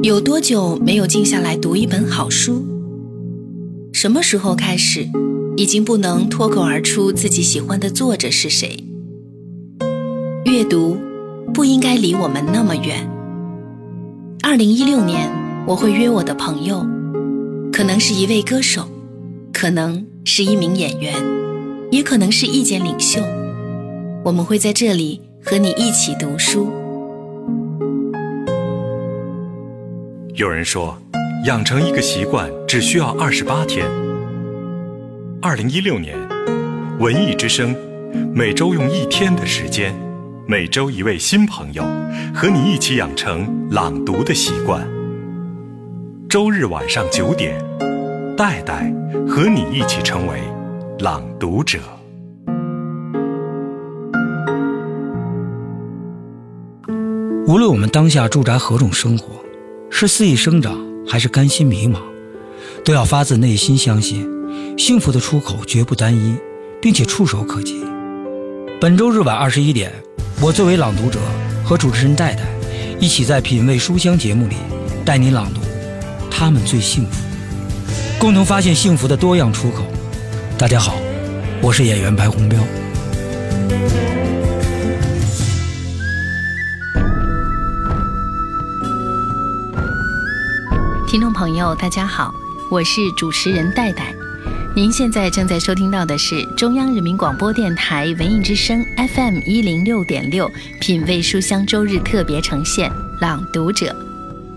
有多久没有静下来读一本好书？什么时候开始，已经不能脱口而出自己喜欢的作者是谁？阅读不应该离我们那么远。二零一六年，我会约我的朋友，可能是一位歌手，可能是一名演员，也可能是意见领袖。我们会在这里和你一起读书。有人说，养成一个习惯只需要二十八天。二零一六年，文艺之声每周用一天的时间，每周一位新朋友和你一起养成朗读的习惯。周日晚上九点，戴戴和你一起成为朗读者。无论我们当下驻扎何种生活。是肆意生长，还是甘心迷茫，都要发自内心相信，幸福的出口绝不单一，并且触手可及。本周日晚二十一点，我作为朗读者和主持人戴戴，一起在《品味书香》节目里带您朗读《他们最幸福》，共同发现幸福的多样出口。大家好，我是演员白红标。朋友，大家好，我是主持人戴戴。您现在正在收听到的是中央人民广播电台文艺之声 FM 一零六点六《品味书香》周日特别呈现《朗读者》。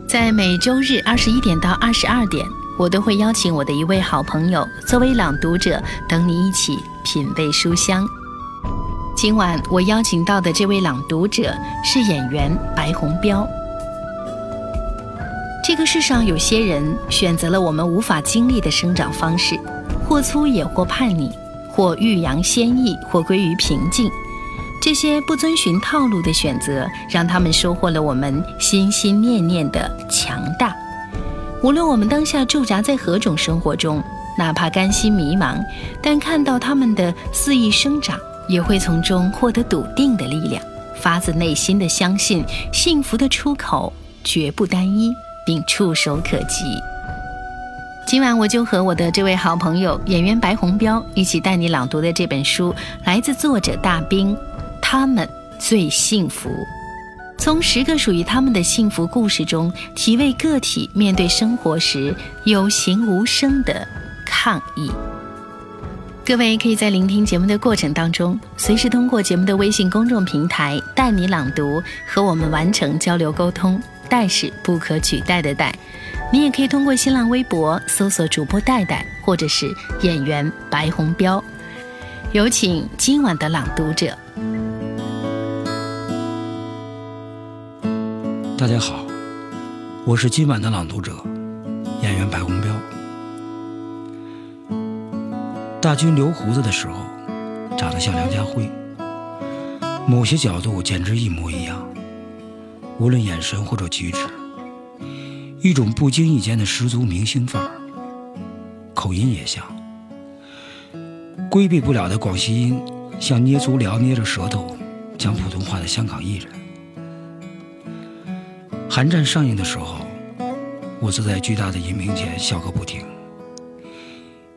在每周日二十一点到二十二点，我都会邀请我的一位好朋友作为朗读者，等你一起品味书香。今晚我邀请到的这位朗读者是演员白红标。这个世上有些人选择了我们无法经历的生长方式，或粗野，或叛逆，或欲扬先抑，或归于平静。这些不遵循套路的选择，让他们收获了我们心心念念的强大。无论我们当下驻扎在何种生活中，哪怕甘心迷茫，但看到他们的肆意生长，也会从中获得笃定的力量，发自内心的相信幸福的出口绝不单一。并触手可及。今晚我就和我的这位好朋友演员白红标一起带你朗读的这本书，来自作者大兵。他们最幸福，从十个属于他们的幸福故事中，体味个体面对生活时有形无声的抗议。各位可以在聆听节目的过程当中，随时通过节目的微信公众平台“带你朗读”和我们完成交流沟通。代是不可取代的代，你也可以通过新浪微博搜索主播戴戴，或者是演员白红标。有请今晚的朗读者。大家好，我是今晚的朗读者，演员白红标。大军留胡子的时候，长得像梁家辉，某些角度简直一模一样。无论眼神或者举止，一种不经意间的十足明星范儿，口音也像，规避不了的广西音，像捏足疗捏着舌头讲普通话的香港艺人。寒战上映的时候，我坐在巨大的荧屏前笑个不停，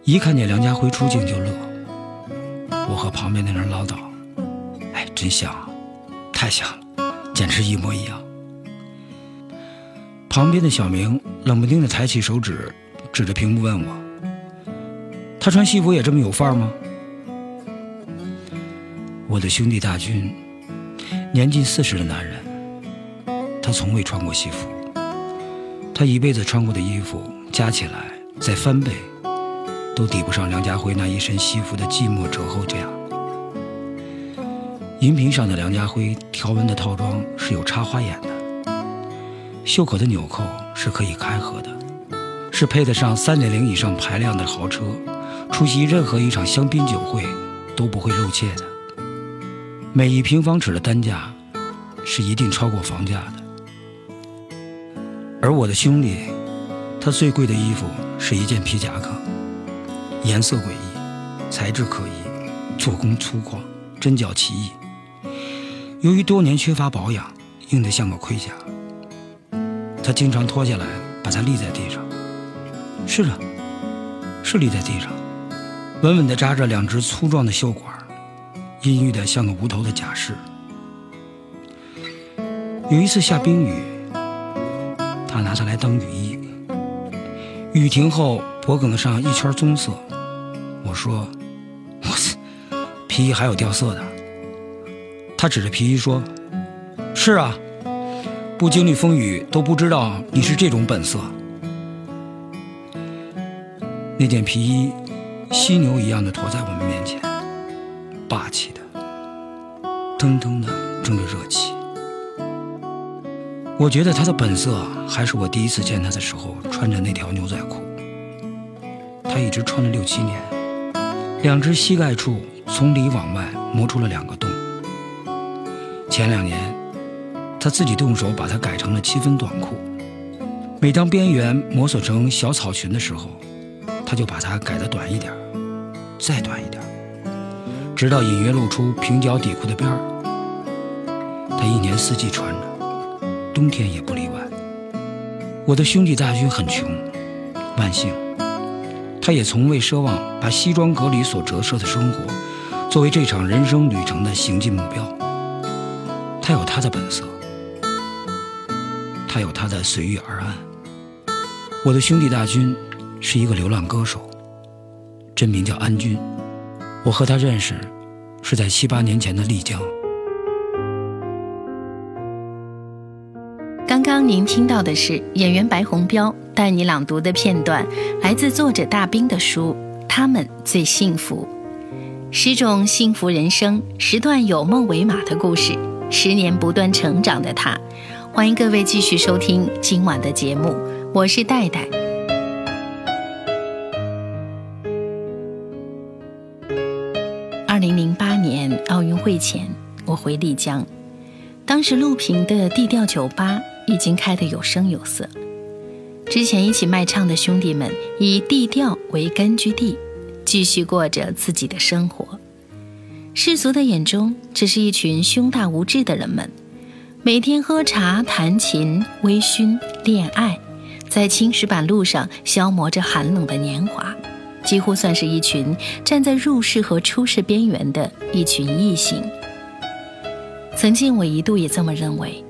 一看见梁家辉出镜就乐。我和旁边的人唠叨：“哎，真像，太像了，简直一模一样。”旁边的小明冷不丁地抬起手指，指着屏幕问我：“他穿西服也这么有范儿吗？”我的兄弟大军，年近四十的男人，他从未穿过西服。他一辈子穿过的衣服加起来再翻倍，都抵不上梁家辉那一身西服的寂寞折后价。荧屏上的梁家辉条纹的套装是有插花眼的。袖口的纽扣是可以开合的，是配得上三点零以上排量的豪车，出席任何一场香槟酒会都不会肉怯的。每一平方尺的单价是一定超过房价的。而我的兄弟，他最贵的衣服是一件皮夹克，颜色诡异，材质可疑，做工粗犷，针脚奇异。由于多年缺乏保养，硬得像个盔甲。他经常脱下来，把它立在地上。是的，是立在地上，稳稳地扎着两只粗壮的袖管，阴郁的像个无头的假尸。有一次下冰雨，他拿它来当雨衣。雨停后，脖梗子上一圈棕色。我说：“我操，皮衣还有掉色的。”他指着皮衣说：“是啊，不经历风雨都不知道你是这种本色。”那件皮衣，犀牛一样的驮在我们面前，霸气的，腾腾的蒸着热气。我觉得他的本色还是我第一次见他的时候穿着那条牛仔裤。他一直穿了六七年，两只膝盖处从里往外磨出了两个洞。前两年，他自己动手把它改成了七分短裤。每当边缘摸索成小草裙的时候，他就把它改得短一点，再短一点，直到隐约露出平角底裤的边儿。他一年四季穿着。冬天也不例外。我的兄弟大军很穷，万幸，他也从未奢望把西装革履所折射的生活作为这场人生旅程的行进目标。他有他的本色，他有他的随遇而安。我的兄弟大军是一个流浪歌手，真名叫安军。我和他认识是在七八年前的丽江。刚刚您听到的是演员白洪彪带你朗读的片段，来自作者大兵的书《他们最幸福》，十种幸福人生，十段有梦为马的故事，十年不断成长的他。欢迎各位继续收听今晚的节目，我是戴戴。二零零八年奥运会前，我回丽江，当时陆平的地调酒吧。已经开得有声有色。之前一起卖唱的兄弟们以地调为根据地，继续过着自己的生活。世俗的眼中，只是一群胸大无志的人们，每天喝茶、弹琴、微醺、恋爱，在青石板路上消磨着寒冷的年华，几乎算是一群站在入世和出世边缘的一群异性。曾经，我一度也这么认为。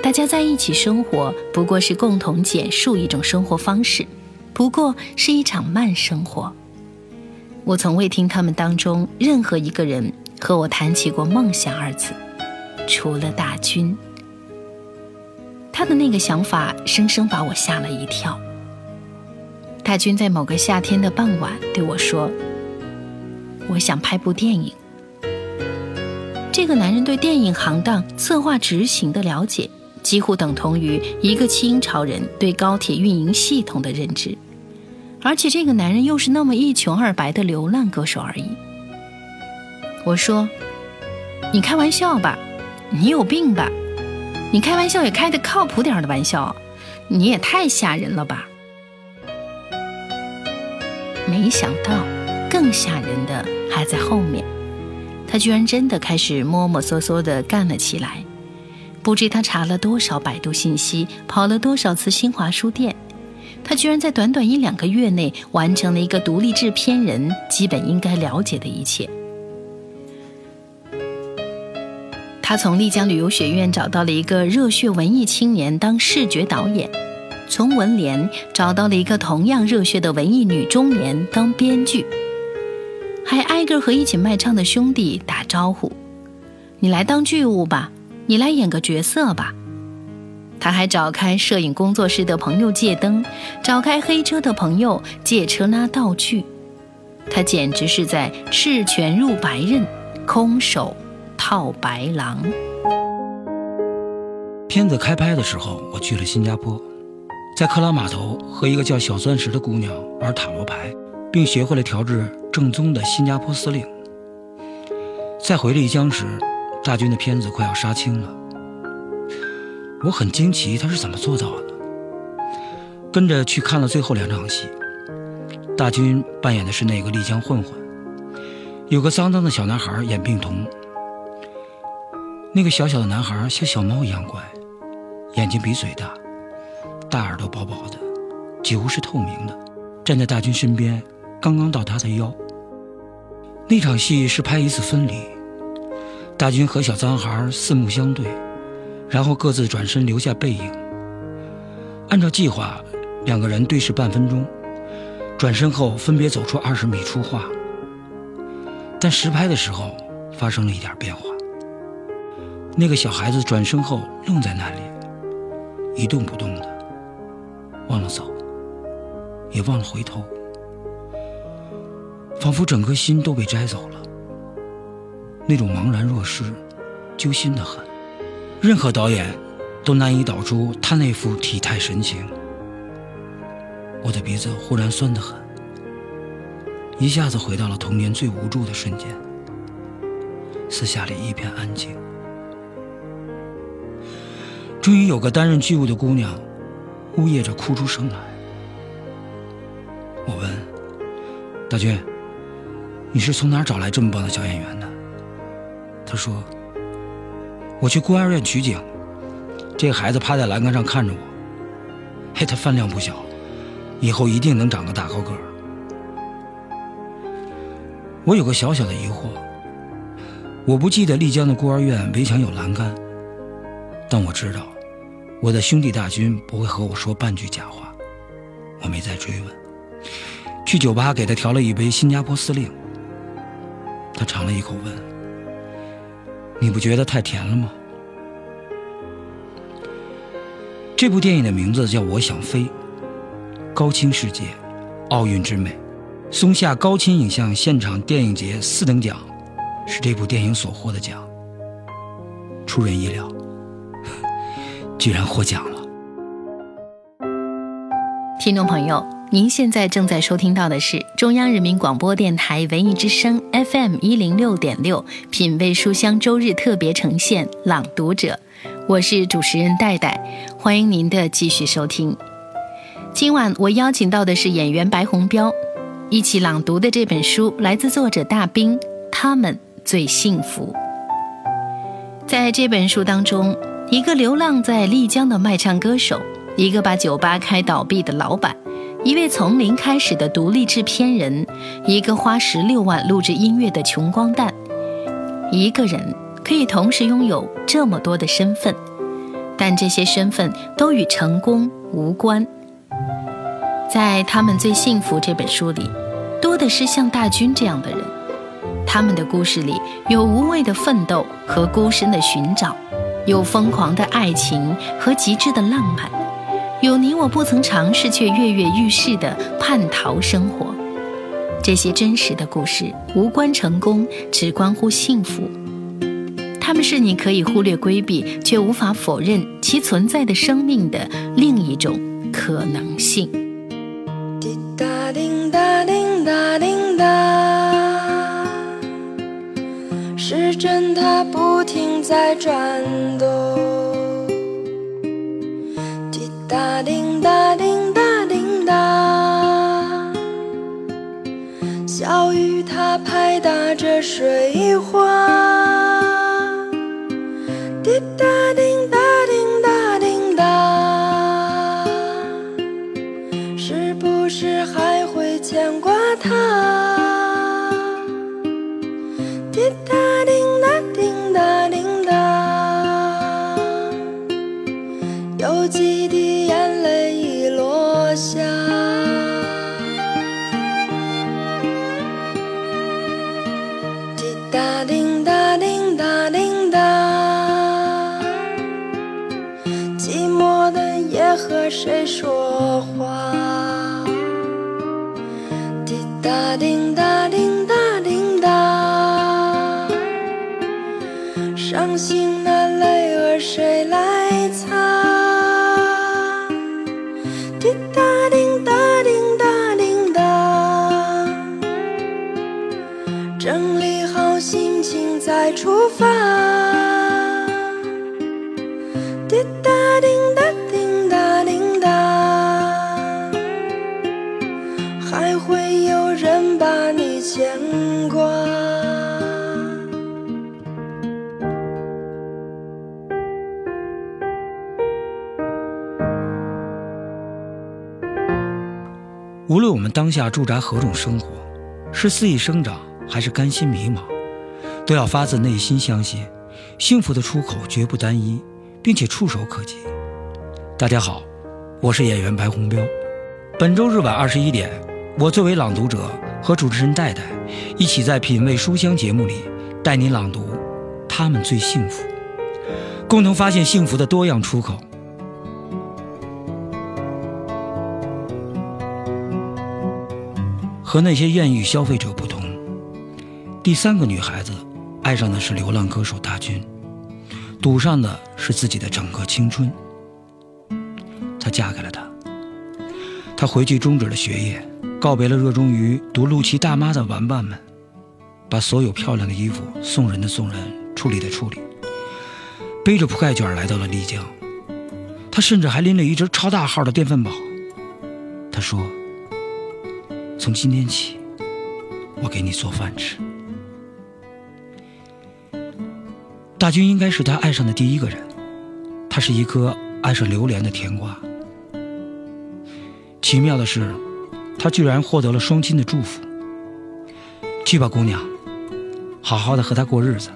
大家在一起生活，不过是共同简述一种生活方式，不过是一场慢生活。我从未听他们当中任何一个人和我谈起过梦想二字，除了大军。他的那个想法生生把我吓了一跳。大军在某个夏天的傍晚对我说：“我想拍部电影。”这个男人对电影行当策划执行的了解。几乎等同于一个清朝人对高铁运营系统的认知，而且这个男人又是那么一穷二白的流浪歌手而已。我说：“你开玩笑吧，你有病吧？你开玩笑也开的靠谱点的玩笑，你也太吓人了吧！”没想到，更吓人的还在后面，他居然真的开始摸摸索索的干了起来。不知他查了多少百度信息，跑了多少次新华书店，他居然在短短一两个月内完成了一个独立制片人基本应该了解的一切。他从丽江旅游学院找到了一个热血文艺青年当视觉导演，从文联找到了一个同样热血的文艺女中年当编剧，还挨个和一起卖唱的兄弟打招呼：“你来当剧务吧。”你来演个角色吧。他还找开摄影工作室的朋友借灯，找开黑车的朋友借车拉道具。他简直是在赤拳入白刃，空手套白狼。片子开拍的时候，我去了新加坡，在克拉码头和一个叫小钻石的姑娘玩塔罗牌，并学会了调制正宗的新加坡司令。在回丽江时。大军的片子快要杀青了，我很惊奇他是怎么做到的。跟着去看了最后两场戏，大军扮演的是那个丽江混混，有个脏脏的小男孩演病童。那个小小的男孩像小猫一样乖，眼睛比嘴大，大耳朵薄薄的，几乎是透明的，站在大军身边，刚刚到他的腰。那场戏是拍一次分离，大军和小脏孩四目相对，然后各自转身留下背影。按照计划，两个人对视半分钟，转身后分别走出二十米出画。但实拍的时候发生了一点变化。那个小孩子转身后愣在那里，一动不动的，忘了走，也忘了回头，仿佛整颗心都被摘走了。那种茫然若失，揪心的很。任何导演都难以导出他那副体态神情。我的鼻子忽然酸得很，一下子回到了童年最无助的瞬间。私下里一片安静。终于有个担任剧务的姑娘，呜咽着哭出声来。我问大军：“你是从哪儿找来这么棒的小演员的？”她说：“我去孤儿院取景，这个孩子趴在栏杆上看着我。嘿，他饭量不小，以后一定能长个大高个儿。”我有个小小的疑惑，我不记得丽江的孤儿院围墙有栏杆，但我知道。我的兄弟大军不会和我说半句假话，我没再追问。去酒吧给他调了一杯新加坡司令，他尝了一口问：“你不觉得太甜了吗？”这部电影的名字叫《我想飞》，高清世界，奥运之美，松下高清影像现场电影节四等奖，是这部电影所获的奖，出人意料。居然获奖了！听众朋友，您现在正在收听到的是中央人民广播电台文艺之声 FM 一零六点六品味书香周日特别呈现《朗读者》，我是主持人戴戴，欢迎您的继续收听。今晚我邀请到的是演员白红彪，一起朗读的这本书来自作者大兵，他们最幸福。在这本书当中。一个流浪在丽江的卖唱歌手，一个把酒吧开倒闭的老板，一位从零开始的独立制片人，一个花十六万录制音乐的穷光蛋，一个人可以同时拥有这么多的身份，但这些身份都与成功无关。在他们最幸福这本书里，多的是像大军这样的人，他们的故事里有无畏的奋斗和孤身的寻找。有疯狂的爱情和极致的浪漫，有你我不曾尝试却跃跃欲试的叛逃生活。这些真实的故事无关成功，只关乎幸福。他们是你可以忽略规避，却无法否认其存在的生命的另一种可能性。时针它不停在转动。滴答滴答滴答滴答。小雨它拍打着水花。啊，叮当叮当叮当，寂寞的夜和谁说话？无论我们当下驻扎何种生活，是肆意生长还是甘心迷茫，都要发自内心相信，幸福的出口绝不单一，并且触手可及。大家好，我是演员白洪彪。本周日晚二十一点，我作为朗读者和主持人戴戴，一起在《品味书香》节目里带您朗读《他们最幸福》，共同发现幸福的多样出口。和那些艳遇消费者不同，第三个女孩子爱上的是流浪歌手大军，赌上的是自己的整个青春。她嫁给了他，她回去终止了学业，告别了热衷于读陆琪大妈的玩伴们，把所有漂亮的衣服送人的送人，处理的处理，背着铺盖卷来到了丽江。她甚至还拎了一只超大号的电饭煲。她说。从今天起，我给你做饭吃。大军应该是他爱上的第一个人，他是一颗爱上榴莲的甜瓜。奇妙的是，他居然获得了双亲的祝福。去吧，姑娘，好好的和他过日子。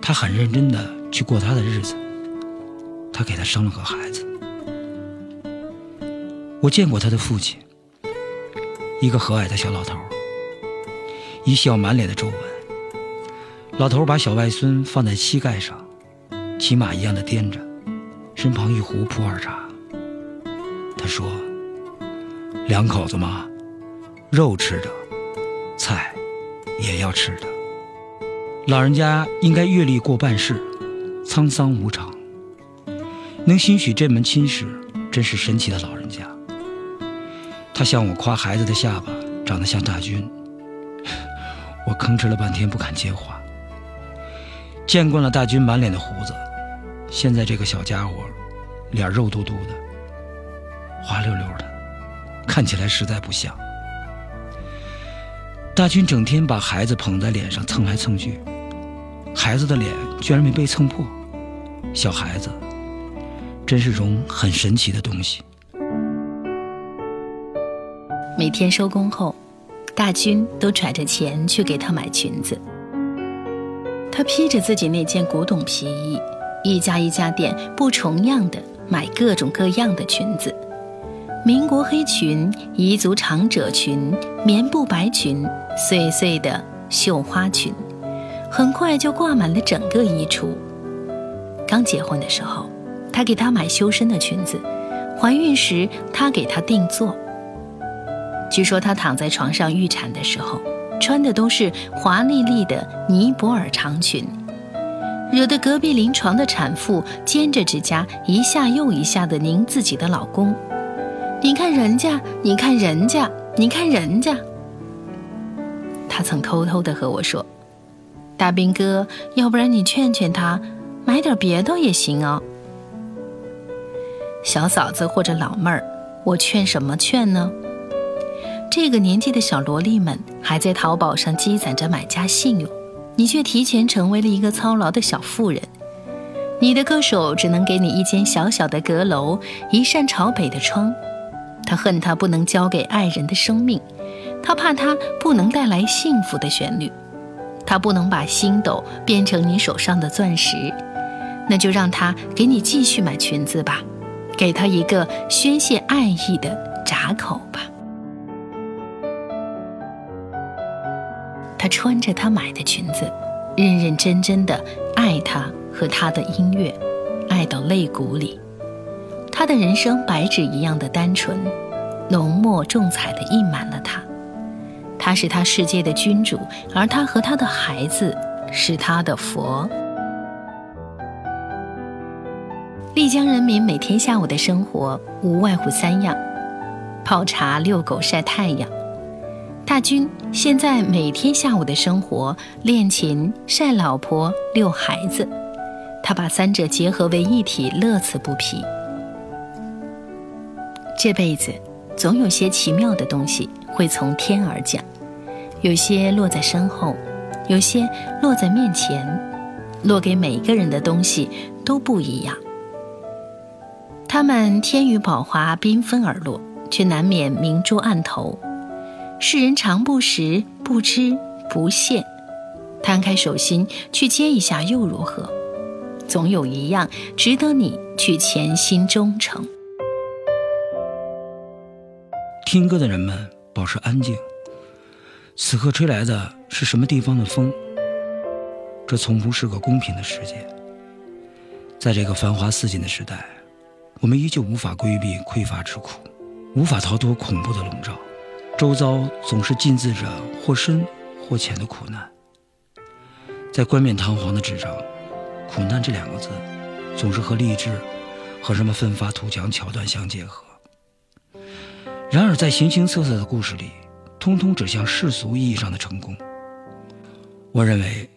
他很认真的去过他的日子。他给他生了个孩子。我见过他的父亲。一个和蔼的小老头，一笑满脸的皱纹。老头把小外孙放在膝盖上，骑马一样的颠着，身旁一壶普洱茶。他说：“两口子嘛，肉吃着，菜也要吃的。老人家应该阅历过半世，沧桑无常，能兴许这门亲事，真是神奇的老人家。”他向我夸孩子的下巴长得像大军，我吭哧了半天不敢接话。见惯了大军满脸的胡子，现在这个小家伙脸肉嘟嘟的，滑溜溜的，看起来实在不像。大军整天把孩子捧在脸上蹭来蹭去，孩子的脸居然没被蹭破。小孩子真是种很神奇的东西。每天收工后，大军都揣着钱去给她买裙子。她披着自己那件古董皮衣，一家一家店不重样的买各种各样的裙子：民国黑裙、彝族长褶裙、棉布白裙、碎碎的绣花裙，很快就挂满了整个衣橱。刚结婚的时候，他给她买修身的裙子；怀孕时，他给她定做。据说她躺在床上预产的时候，穿的都是华丽丽的尼泊尔长裙，惹得隔壁临床的产妇尖着指甲一下又一下地拧自己的老公。你看人家，你看人家，你看人家。他曾偷偷地和我说：“大兵哥，要不然你劝劝他，买点别的也行啊。”小嫂子或者老妹儿，我劝什么劝呢？这个年纪的小萝莉们还在淘宝上积攒着买家信用，你却提前成为了一个操劳的小妇人。你的歌手只能给你一间小小的阁楼，一扇朝北的窗。他恨他不能交给爱人的生命，他怕他不能带来幸福的旋律，他不能把星斗变成你手上的钻石。那就让他给你继续买裙子吧，给他一个宣泄爱意的闸口穿着她买的裙子，认认真真的爱他和他的音乐，爱到肋骨里。她的人生白纸一样的单纯，浓墨重彩的印满了他。他是他世界的君主，而他和他的孩子是他的佛。丽江人民每天下午的生活无外乎三样：泡茶、遛狗、晒太阳。大军现在每天下午的生活，练琴、晒老婆、遛孩子，他把三者结合为一体，乐此不疲。这辈子总有些奇妙的东西会从天而降，有些落在身后，有些落在面前，落给每个人的东西都不一样。他们天宇宝华，缤纷而落。却难免明珠暗投。世人常不识，不知不屑。摊开手心去接一下又如何？总有一样值得你去潜心忠诚。听歌的人们保持安静。此刻吹来的是什么地方的风？这从不是个公平的世界。在这个繁华似锦的时代，我们依旧无法规避匮乏之苦，无法逃脱恐怖的笼罩，周遭总是浸渍着或深或浅的苦难。在冠冕堂皇的纸上，“苦难”这两个字，总是和励志、和什么奋发图强桥段相结合。然而，在形形色色的故事里，通通指向世俗意义上的成功。我认为，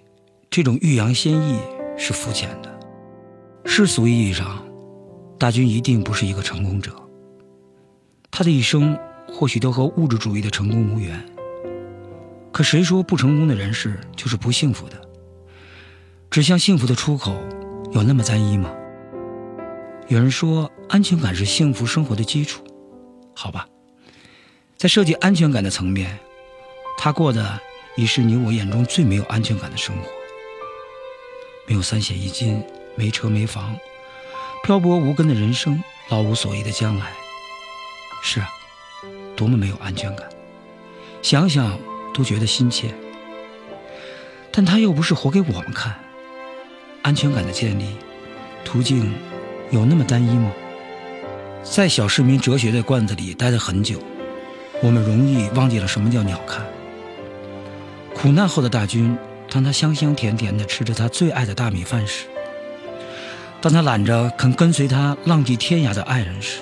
这种欲扬先抑是肤浅的。世俗意义上，大军一定不是一个成功者。他的一生或许都和物质主义的成功无缘。可谁说不成功的人士就是不幸福的？指向幸福的出口有那么单一吗？有人说，安全感是幸福生活的基础。好吧，在涉及安全感的层面，他过的已是你我眼中最没有安全感的生活。没有三险一金，没车没房，漂泊无根的人生，老无所依的将来。是啊，多么没有安全感，想想都觉得心切。但他又不是活给我们看。安全感的建立途径有那么单一吗？在小市民哲学的罐子里待了很久，我们容易忘记了什么叫鸟瞰。苦难后的大军，当他香香甜甜地吃着他最爱的大米饭时，当他揽着肯跟随他浪迹天涯的爱人时，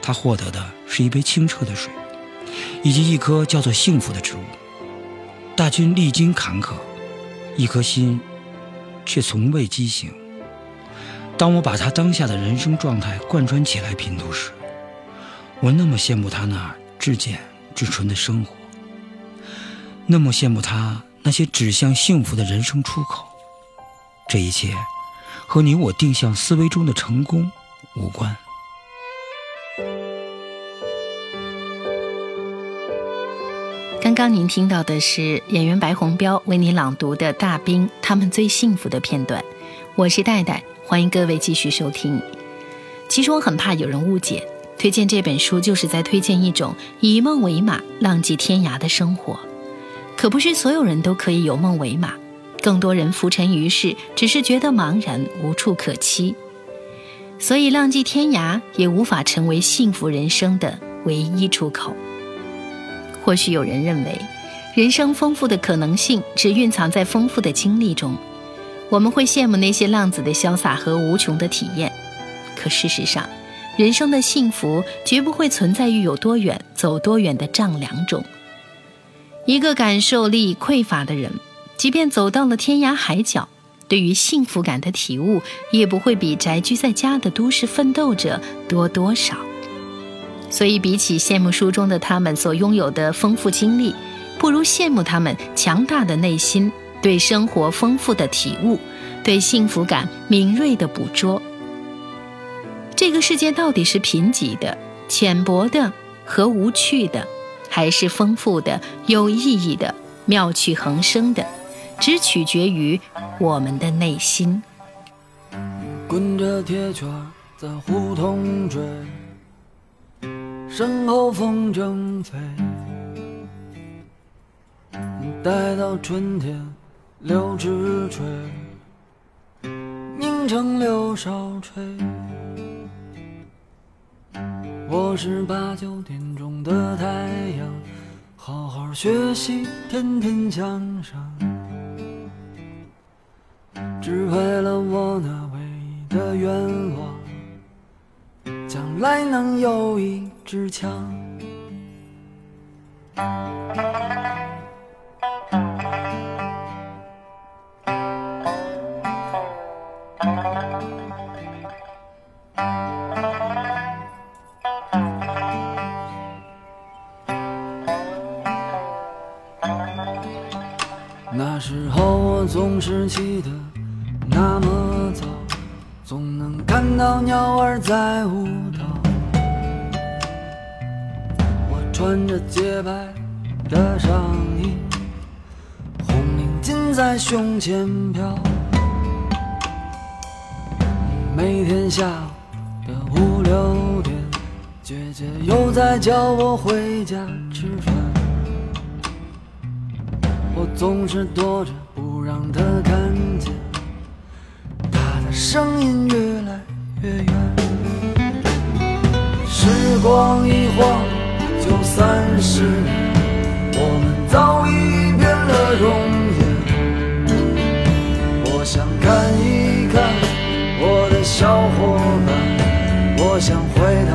他获得的是一杯清澈的水，以及一棵叫做幸福的植物。大军历经坎坷，一颗心。却从未畸形。当我把他当下的人生状态贯穿起来拼读时，我那么羡慕他那至简至纯的生活，那么羡慕他那些指向幸福的人生出口。这一切和你我定向思维中的成功无关。刚您听到的是演员白洪彪为你朗读的《大兵他们最幸福的片段》，我是戴戴，欢迎各位继续收听。其实我很怕有人误解，推荐这本书就是在推荐一种以梦为马、浪迹天涯的生活。可不是所有人都可以有梦为马，更多人浮沉于世，只是觉得茫然无处可栖，所以浪迹天涯也无法成为幸福人生的唯一出口。或许有人认为，人生丰富的可能性只蕴藏在丰富的经历中，我们会羡慕那些浪子的潇洒和无穷的体验。可事实上，人生的幸福绝不会存在于有多远走多远的丈量中。一个感受力匮乏的人，即便走到了天涯海角，对于幸福感的体悟也不会比宅居在家的都市奋斗者多多少。所以，比起羡慕书中的他们所拥有的丰富经历，不如羡慕他们强大的内心，对生活丰富的体悟，对幸福感敏锐的捕捉。这个世界到底是贫瘠的、浅薄的和无趣的，还是丰富的、有意义的、妙趣横生的，只取决于我们的内心。滚着铁圈在胡同追。身后风筝飞，待到春天柳枝垂，凝成柳梢吹。我是八九点钟的太阳，好好学习，天天向上，只为了我那唯一的愿望。将来能有一支枪。那时候我总是起得那么。总能看到鸟儿在舞蹈，我穿着洁白的上衣，红领巾在胸前飘。每天下午的五六点，姐姐又在叫我回家吃饭，我总是躲着声音越来越远。时光一晃就三十年，我们早已变了容颜。我想看一看我的小伙伴，我想回到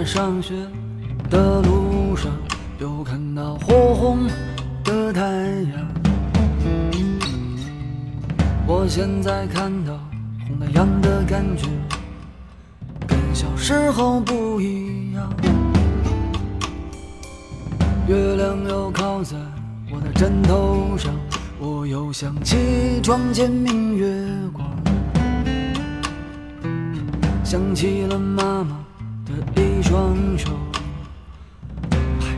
在上学的路上。又看到火红的太阳，我现在看到红太阳的感觉跟小时候不一样。月亮又靠在我的枕头上，我又想起窗前明月光，想起了妈妈一双手。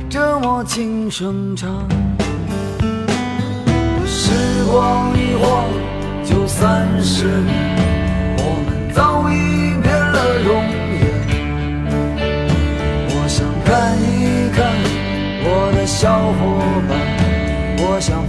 着我轻声唱，时光一晃就三十年，我们早已变了容颜。我想看一看我的小伙伴，我想